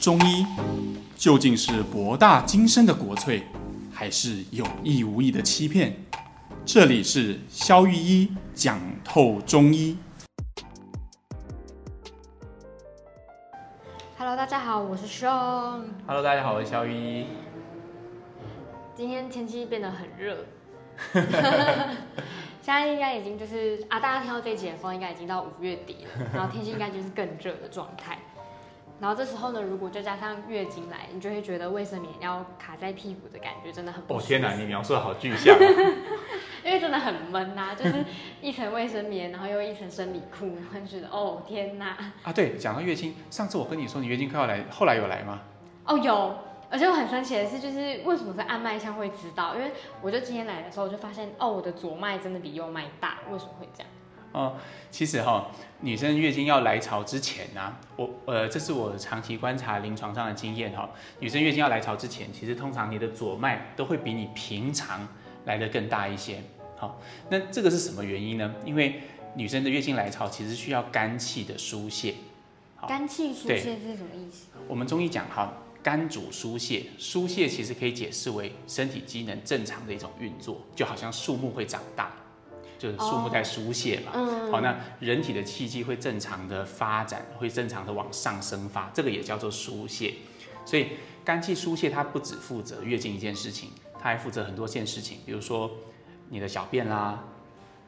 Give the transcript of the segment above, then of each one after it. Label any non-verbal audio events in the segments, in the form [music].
中医究竟是博大精深的国粹，还是有意无意的欺骗？这里是肖玉一讲透中医。Hello，大家好，我是 Sean。Hello，大家好，我是肖玉一。今天天气变得很热，[laughs] 现在应该已经就是啊，大家听到这一集的风，应该已经到五月底了，然后天气应该就是更热的状态。然后这时候呢，如果再加上月经来，你就会觉得卫生棉要卡在屁股的感觉真的很不。哦天哪，你描述的好具象。[laughs] 因为真的很闷呐、啊，就是一层卫生棉，然后又一层生理裤，会觉得哦天哪。啊对，讲到月经，上次我跟你说你月经快要来，后来有来吗？哦有，而且我很神奇的是，就是为什么在按脉象会知道？因为我就今天来的时候，我就发现哦，我的左脉真的比右脉大，为什么会这样？哦，其实哈、哦，女生月经要来潮之前呢、啊，我呃，这是我长期观察临床上的经验哈、哦。女生月经要来潮之前，其实通常你的左脉都会比你平常来的更大一些。好、哦，那这个是什么原因呢？因为女生的月经来潮其实需要肝气的疏泄。肝气疏泄是什么意思？我们中医讲哈，肝主疏泄，疏泄其实可以解释为身体机能正常的一种运作，就好像树木会长大。就是树木在疏泄嘛，好、oh, 嗯，那人体的气机会正常的发展，会正常的往上升发，这个也叫做疏泄。所以肝气疏泄，它不只负责月经一件事情，它还负责很多件事情，比如说你的小便啦，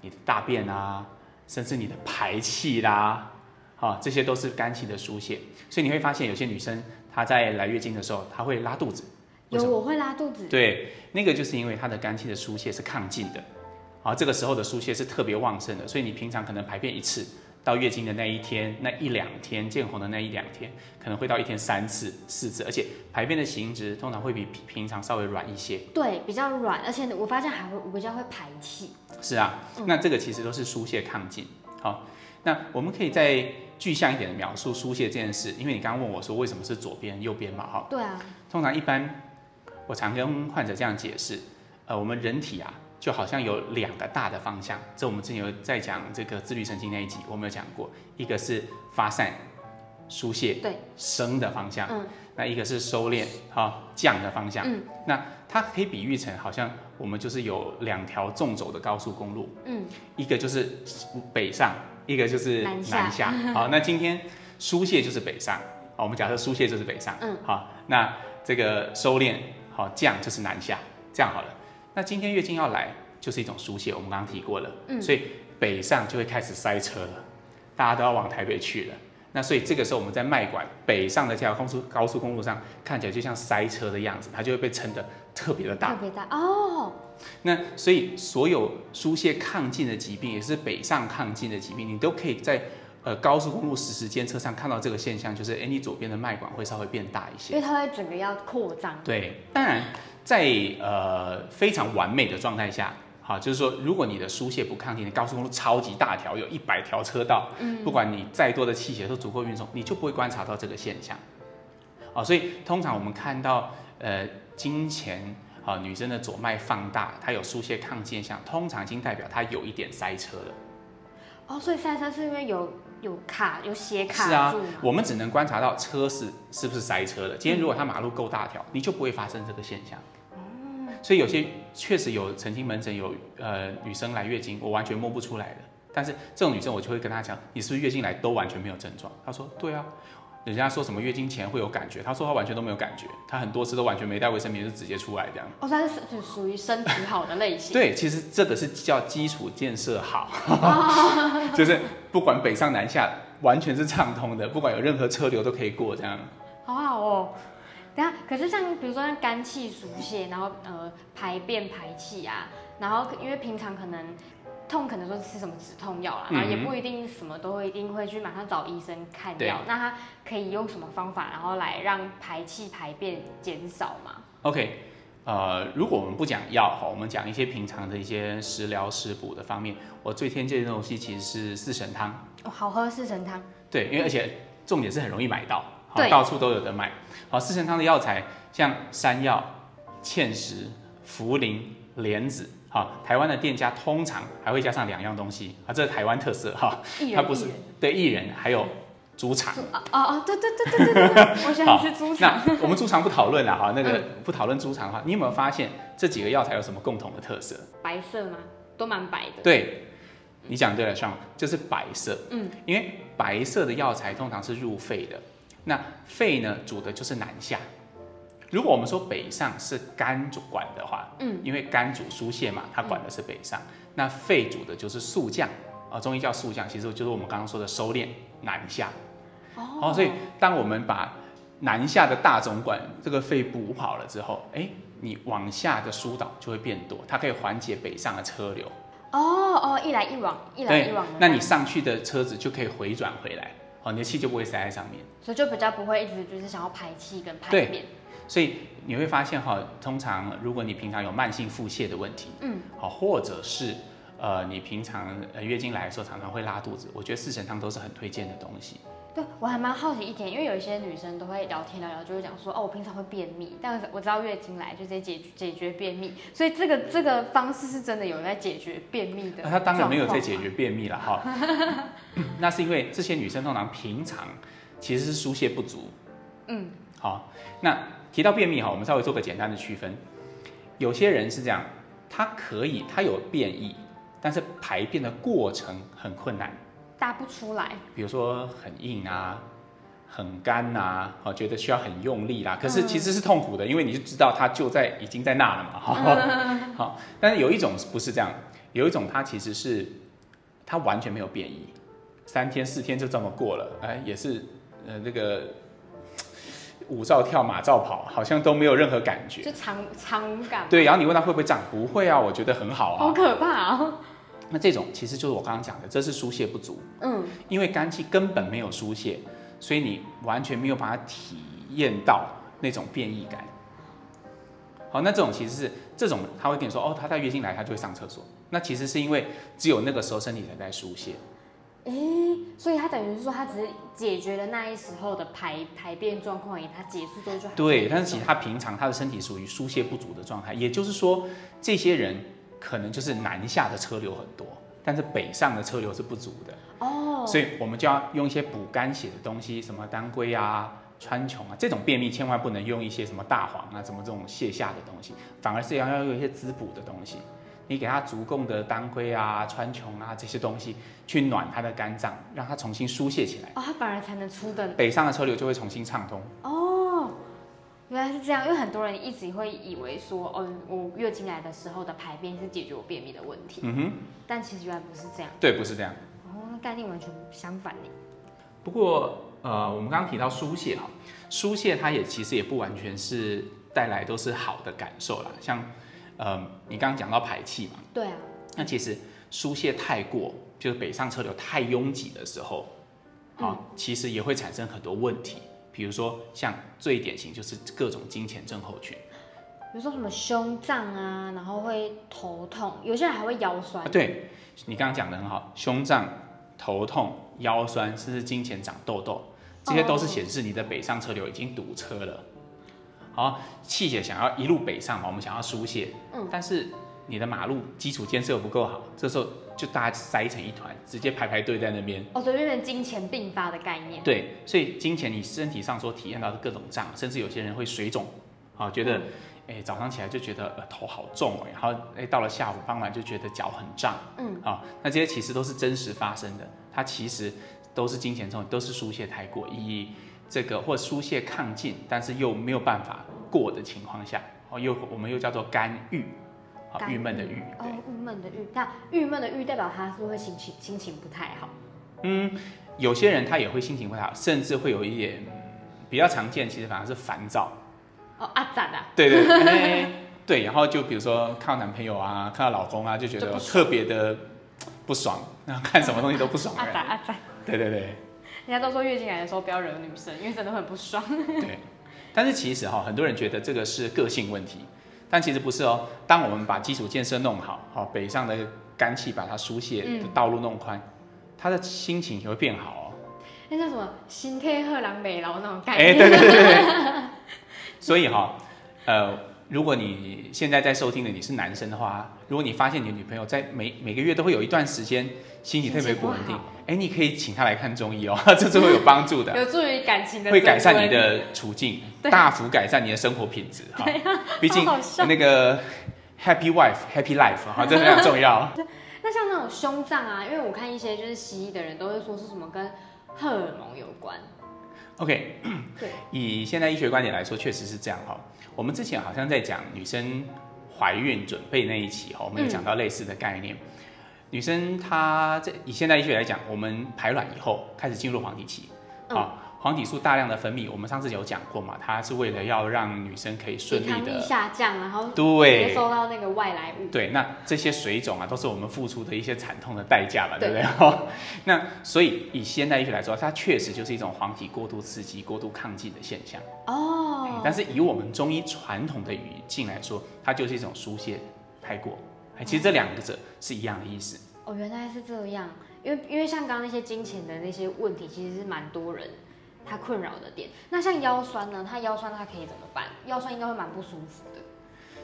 你的大便啦，甚至你的排气啦，好，这些都是肝气的疏泄。所以你会发现有些女生她在来月经的时候，她会拉肚子。有，我会拉肚子。对，那个就是因为她的肝气的疏泄是亢进的。啊，这个时候的疏泄是特别旺盛的，所以你平常可能排便一次，到月经的那一天、那一两天见红的那一两天，可能会到一天三次、四次，而且排便的形质通常会比平常稍微软一些。对，比较软，而且我发现还会比较会排气。是啊，那这个其实都是疏泄亢进。好，那我们可以再具象一点的描述疏泄这件事，因为你刚刚问我说为什么是左边、右边嘛？哈。对啊。通常一般，我常跟患者这样解释，呃，我们人体啊。就好像有两个大的方向，这我们之前有在讲这个自律神经那一集，我们有讲过，一个是发散、疏泄、对。升的方向，嗯，那一个是收敛、好降的方向，嗯，那它可以比喻成好像我们就是有两条纵走的高速公路，嗯，一个就是北上，一个就是南下，南下。[laughs] 好，那今天疏泄就是北上，好，我们假设疏泄就是北上，嗯，好，那这个收敛好降就是南下，这样好了。那今天月经要来，就是一种疏泄，我们刚刚提过了，嗯，所以北上就会开始塞车了，大家都要往台北去了。那所以这个时候我们在脉管北上的这条高速高速公路上，看起来就像塞车的样子，它就会被撑得特别的大，特别大哦。那所以所有疏泄亢进的疾病，也是北上亢进的疾病，你都可以在呃高速公路实时监测上看到这个现象，就是哎，你左边的脉管会稍微变大一些，因为它会整个要扩张。对，当然。在呃非常完美的状态下，好，就是说，如果你的疏泄不亢进，你高速公路超级大条，有一百条车道，嗯，不管你再多的气血都足够运送，你就不会观察到这个现象。哦，所以通常我们看到呃经前啊女生的左脉放大，它有疏泄亢进现象，通常已经代表她有一点塞车了。哦，所以塞车是因为有。有卡有斜卡，是啊，我们只能观察到车是是不是塞车的。今天如果它马路够大条，你就不会发生这个现象。哦，所以有些确实有曾经门诊有呃女生来月经，我完全摸不出来的。但是这种女生我就会跟她讲，你是不是月经来都完全没有症状？她说对啊。人家说什么月经前会有感觉，他说他完全都没有感觉，他很多次都完全没带卫生棉就直接出来这样。哦，他是属于身体好的类型。[laughs] 对，其实这个是叫基础建设好，哦、[laughs] 就是不管北上南下，完全是畅通的，不管有任何车流都可以过这样。好好哦，等下，可是像比如说像肝气疏泄，然后呃排便排气啊，然后因为平常可能。痛可能说吃什么止痛药啦，然后也不一定什么都会一定会去马上找医生看药。那他可以用什么方法，然后来让排气排便减少吗？OK，呃，如果我们不讲药哈，我们讲一些平常的一些食疗食补的方面，我最推荐的东西其实是四神汤。哦，好喝四神汤。对，因为而且重点是很容易买到，好，到处都有得买。好，四神汤的药材像山药、芡实、茯苓、莲子。好，台湾的店家通常还会加上两样东西啊，这是台湾特色哈，它不是对艺人，还有猪肠。哦哦，对对对对对对，我喜欢吃猪肠。那我们猪肠不讨论了哈，那个不讨论猪肠的话，你有没有发现这几个药材有什么共同的特色？白色吗？都蛮白的。对，你讲对了，上就是白色。嗯，因为白色的药材通常是入肺的，那肺呢主的就是南下。如果我们说北上是肝主管的话，嗯，因为肝主疏泄嘛，它管的是北上。嗯、那肺主的就是肃降啊，中医叫肃降，其实就是我们刚刚说的收敛南下。哦，所以当我们把南下的大总管这个肺补好了之后，哎。你往下的疏导就会变多，它可以缓解北上的车流。哦哦，一来一往，一来一往。那你上去的车子就可以回转回来，哦，你的气就不会塞在上面。所以就比较不会一直就是想要排气跟排便。所以你会发现哈，通常如果你平常有慢性腹泻的问题，嗯，好，或者是呃你平常月经来的时候常常会拉肚子，我觉得四神汤都是很推荐的东西。对，我还蛮好奇一点，因为有一些女生都会聊天聊聊，就会讲说，哦，我平常会便秘，但是我知道月经来就直接解解决便秘，所以这个这个方式是真的有在解决便秘的。那她当然没有在解决便秘了哈，[laughs] 那是因为这些女生通常平常其实是疏泄不足。嗯，好，那提到便秘哈，我们稍微做个简单的区分，有些人是这样，他可以他有便意，但是排便的过程很困难。大不出来，比如说很硬啊，很干啊，哦，觉得需要很用力啦。可是其实是痛苦的，因为你就知道它就在已经在那了嘛，哈。[laughs] 好，但是有一种不是这样，有一种它其实是它完全没有便意，三天四天就这么过了，哎，也是呃那个舞照跳马照跑，好像都没有任何感觉，就常常无感。对，然后你问他会不会长，不会啊，我觉得很好啊。好可怕啊！那这种其实就是我刚刚讲的，这是疏泄不足。嗯，因为肝气根本没有疏泄，所以你完全没有办法体验到那种变异感。好，那这种其实是这种他会跟你说，哦，他在月经来他就会上厕所。那其实是因为只有那个时候身体才在疏泄。哎，所以他等于是说他只是解决了那一时候的排排便状况，而已，他结束之后就对。但是其实他平常他的身体属于疏泄不足的状态，也就是说这些人。可能就是南下的车流很多，但是北上的车流是不足的哦，所以我们就要用一些补肝血的东西，什么当归啊、川穹啊，这种便秘千万不能用一些什么大黄啊、什么这种泻下的东西，反而是要要用一些滋补的东西。你给他足够的当归啊、川穹啊这些东西，去暖他的肝脏，让他重新疏泄起来哦，他反而才能出的北上的车流就会重新畅通哦。原来是这样，因为很多人一直会以为说，哦，我月经来的时候的排便是解决我便秘的问题。嗯哼。但其实原来不是这样。对，不是这样。哦，那概念完全相反呢。不过，呃，我们刚刚提到疏泄啊，疏泄它也其实也不完全是带来都是好的感受啦。像，呃，你刚刚讲到排气嘛。对啊。那其实疏泄太过，就是北上车流太拥挤的时候，啊，嗯，其实也会产生很多问题。比如说，像最典型就是各种金钱症候群，比如说什么胸胀啊，然后会头痛，有些人还会腰酸。啊、对，你刚刚讲的很好，胸胀、头痛、腰酸，甚至金钱长痘痘，这些都是显示你的北上车流已经堵车了。好，气血想要一路北上嘛，我们想要疏泄，嗯，但是你的马路基础建设又不够好，这时候。就大家塞成一团，直接排排队在那边。哦，所以变成金钱并发的概念。对，所以金钱你身体上所体验到的各种胀，甚至有些人会水肿，啊，觉得，哎、早上起来就觉得呃头好重哦，然后哎、欸、到了下午傍晚就觉得脚很胀，嗯，啊，那这些其实都是真实发生的，它其实都是金钱重，都是疏泄太过，以这个或疏泄亢进，但是又没有办法过的情况下，哦，又我们又叫做肝郁。啊，郁闷的郁，哦，郁闷的郁，那郁闷的郁代表他是不是会心情心情不太好？嗯，有些人他也会心情不太好，甚至会有一点比较常见，其实反而是烦躁。哦，阿杂啊？对对对，欸、[laughs] 对，然后就比如说看到男朋友啊，看到老公啊，就觉得特别的不爽，然后看什么东西都不爽。阿杂阿杂，对对对。人家都说月经来的时候不要惹女生，因为真的很不爽。对，但是其实哈，很多人觉得这个是个性问题。但其实不是哦，当我们把基础建设弄好，好北上的肝气把它疏泄的道路弄宽，嗯、他的心情也会变好哦。那叫什么“心态赫然美劳”那种概念？哎，对对对对。[laughs] 所以哈，呃，如果你现在在收听的你是男生的话，如果你发现你的女朋友在每每个月都会有一段时间心情特别不稳定，哎，你可以请她来看中医哦，[laughs] 这是会有帮助的，有助于感情的，会改善你的处境，大幅改善你的生活品质哈。毕竟那个 happy wife happy life 哈，[laughs] 这非常重要。[laughs] 那像那种胸胀啊，因为我看一些就是西医的人都会说是什么跟荷尔蒙有关。OK，对，以现代医学观点来说，确实是这样哈。我们之前好像在讲女生怀孕准备那一期哈，我们有讲到类似的概念。嗯、女生她在以现代医学来讲，我们排卵以后开始进入黄体期，啊、嗯。黄体素大量的分泌，我们上次有讲过嘛？它是为了要让女生可以顺利的下降，然后对接收到那个外来物。对，那这些水肿啊，都是我们付出的一些惨痛的代价吧，对不对？对 [laughs] 那所以以现代医学来说，它确实就是一种黄体过度刺激、过度亢进的现象。哦。但是以我们中医传统的语境来说，它就是一种疏泄太过。其实这两个者是一样的意思。哦，原来是这样。因为因为像刚刚那些金钱的那些问题，其实是蛮多人。他困扰的点，那像腰酸呢？他腰酸他可以怎么办？腰酸应该会蛮不舒服的。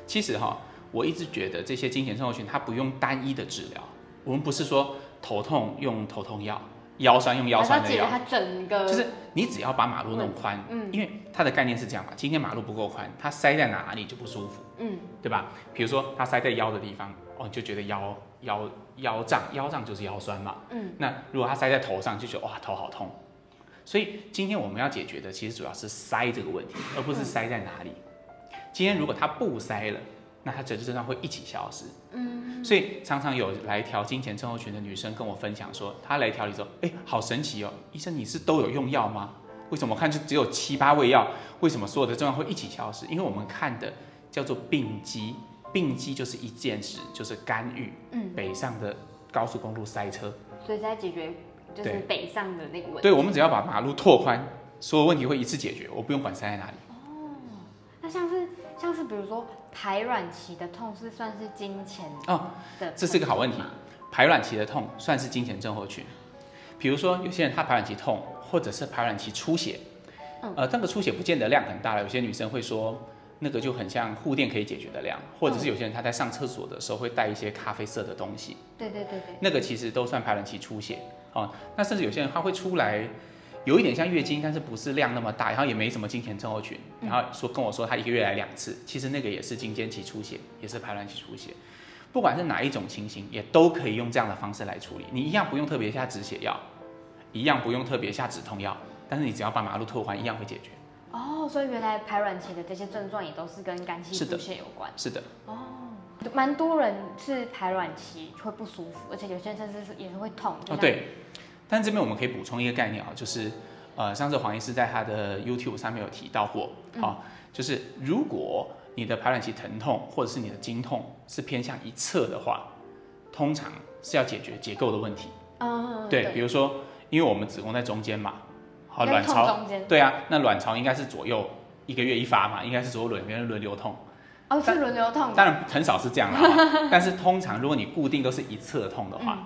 其实哈，我一直觉得这些经前症候群，它不用单一的治疗。我们不是说头痛用头痛药，腰酸用腰酸的药。它整个就是你只要把马路弄宽，嗯，因为它的概念是这样嘛。今天马路不够宽，它塞在哪里就不舒服，嗯，对吧？比如说它塞在腰的地方，哦，你就觉得腰腰腰胀，腰胀就是腰酸嘛，嗯。那如果它塞在头上，就觉得哇头好痛。所以今天我们要解决的，其实主要是塞这个问题，而不是塞在哪里。今天如果它不塞了，那它整个症状会一起消失。嗯。所以常常有来调经前症候群的女生跟我分享说，她来调理之后，哎，好神奇哦，医生你是都有用药吗？为什么我看就只有七八味药？为什么所有的症状会一起消失？因为我们看的叫做病机，病机就是一件事，就是干预。嗯。北上的高速公路塞车。所以在解决。就是北上的那个问题。对，我们只要把马路拓宽，所有问题会一次解决，我不用管塞在哪里。哦，那像是像是比如说排卵期的痛是算是金钱哦的，这是个好问题。排卵期的痛算是金钱症候群。比如说有些人他排卵期痛，或者是排卵期出血，嗯、呃，那个出血不见得量很大了。有些女生会说那个就很像护垫可以解决的量，或者是有些人他在上厕所的时候会带一些咖啡色的东西。对对对对，那个其实都算排卵期出血。哦，那甚至有些人他会出来，有一点像月经，但是不是量那么大，然后也没什么经前症候群，然后说跟我说他一个月来两次，其实那个也是经间期出血，也是排卵期出血，不管是哪一种情形，也都可以用这样的方式来处理。你一样不用特别下止血药，一样不用特别下止痛药，但是你只要把马路拓宽，一样会解决。哦，所以原来排卵期的这些症状也都是跟肝气出血有关。是的。哦，蛮多人是排卵期会不舒服，而且有些人甚至是也是会痛。哦，对。但这边我们可以补充一个概念啊，就是，呃，上次黄医师在他的 YouTube 上面有提到过，好，就是如果你的排卵期疼痛或者是你的经痛是偏向一侧的话，通常是要解决结构的问题。嗯，对，比如说，因为我们子宫在中间嘛，好，卵巢，对啊，那卵巢应该是左右一个月一发嘛，应该是左右两边轮流痛。哦，是轮流痛。当然很少是这样啦，[laughs] 但是通常如果你固定都是一侧痛的话。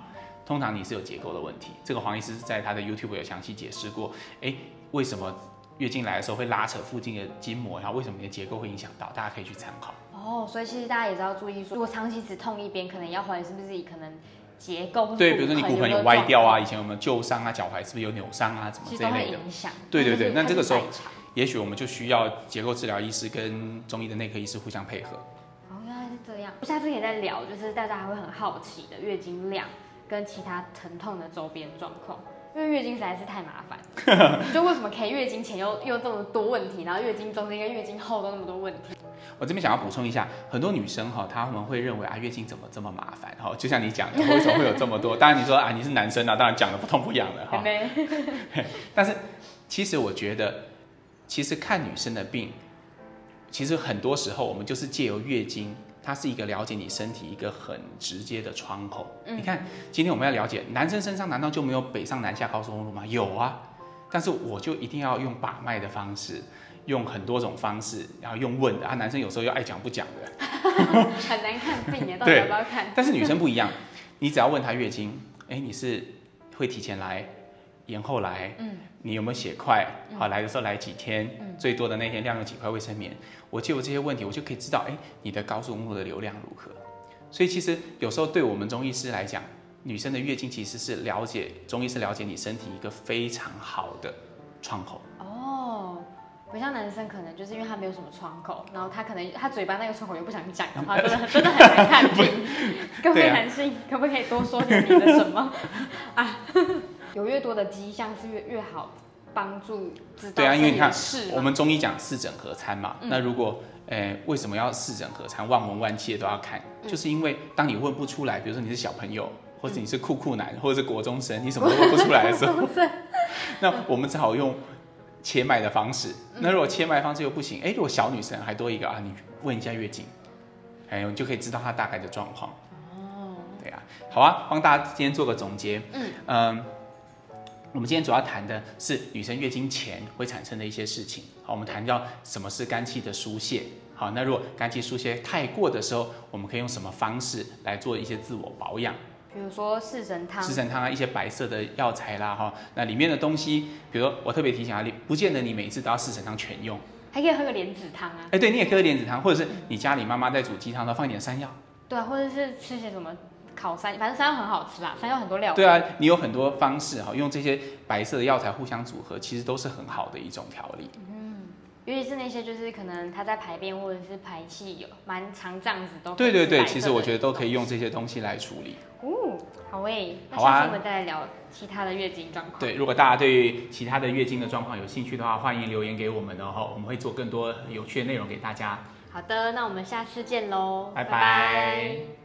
通常你是有结构的问题，这个黄医师在他的 YouTube 有详细解释过，哎，为什么月经来的时候会拉扯附近的筋膜，然后为什么你的结构会影响到，大家可以去参考。哦，所以其实大家也是要注意说，如果长期只痛一边，可能要怀疑是不是可能结构对，比如说你骨盆有歪掉啊，以前有没有旧伤啊，脚踝是不是有扭伤啊，怎么这一类的影响。对对对，那这个时候也许我们就需要结构治疗医师跟中医的内科医师互相配合。哦，原来是这样。我下次也在聊，就是大家还会很好奇的月经量。跟其他疼痛的周边状况，因为月经实在是太麻烦，就为什么可以月经前又又这么多问题，然后月经中间跟月经后都那么多问题？我这边想要补充一下，很多女生哈，她们会认为啊，月经怎么这么麻烦？哈，就像你讲的，为什么会有这么多？当然你说啊，你是男生啊，当然讲的不痛不痒的哈。[laughs] 但是其实我觉得，其实看女生的病，其实很多时候我们就是借由月经。它是一个了解你身体一个很直接的窗口。嗯、你看，今天我们要了解男生身上难道就没有北上南下高速公路吗？有啊，但是我就一定要用把脉的方式，用很多种方式，然后用问的啊。男生有时候又爱讲不讲的，[laughs] 很难看病耶，到底要不要看？但是女生不一样，你只要问她月经，哎，你是会提前来，延后来，嗯，你有没有血块？嗯好，来的时候来几天？嗯最多的那天量有几块卫生棉？我借我这些问题，我就可以知道，哎，你的高速公路的流量如何？所以其实有时候对我们中医师来讲，女生的月经其实是了解中医是了解你身体一个非常好的窗口。哦，不像男生，可能就是因为他没有什么窗口，然后他可能他嘴巴那个窗口又不想讲的话，真的 [laughs] 真的很难看清。各位男性，可不可以多说点你的什么 [laughs] 啊？有越多的迹象是越越好帮助知道对啊，因为你看是我们中医讲四诊合参嘛，嗯。那如果诶为什么要四诊合参，望闻问切都要看？嗯。就是因为当你问不出来，比如说你是小朋友，或者你是酷酷男，或者是国中生，你什么 [laughs] 都问不出来的时候，那我们只好用切脉的方式。嗯。那如果切脉方式又不行，哎，如果小女生还多一个啊，你问一下月经，哎，你就可以知道她大概的状况。哦，对啊，好啊，帮大家今天做个总结。嗯。嗯，我们今天主要谈的是女生月经前会产生的一些事情。好，我们谈到什么是肝气的疏泄。好，那如果肝气疏泄太过的时候，我们可以用什么方式来做一些自我保养？比如说四神汤，四神汤啊，一些白色的药材啦，哈，那里面的东西，比如说我特别提醒啊，你不见得你每次都要四神汤全用。还可以喝个莲子汤啊，哎，对，你也可以喝莲子汤，或者是你家里妈妈在煮鸡汤的时候放一点山药。对啊，或者是吃些什么烤山，反正山药很好吃啦，山药很多料。对啊，你有很多方式哈，用这些白色的药材互相组合，其实都是很好的一种调理。嗯尤其是那些就是可能他在排便或者是排气有蛮长这样子都对对对，其实我觉得都可以用这些东西来处理。哦，好诶，那好啊下次我们再来聊其他的月经状况。对，如果大家对于其他的月经的状况有兴趣的话，欢迎留言给我们哦，我们会做更多有趣的内容给大家。好的，那我们下次见喽，拜拜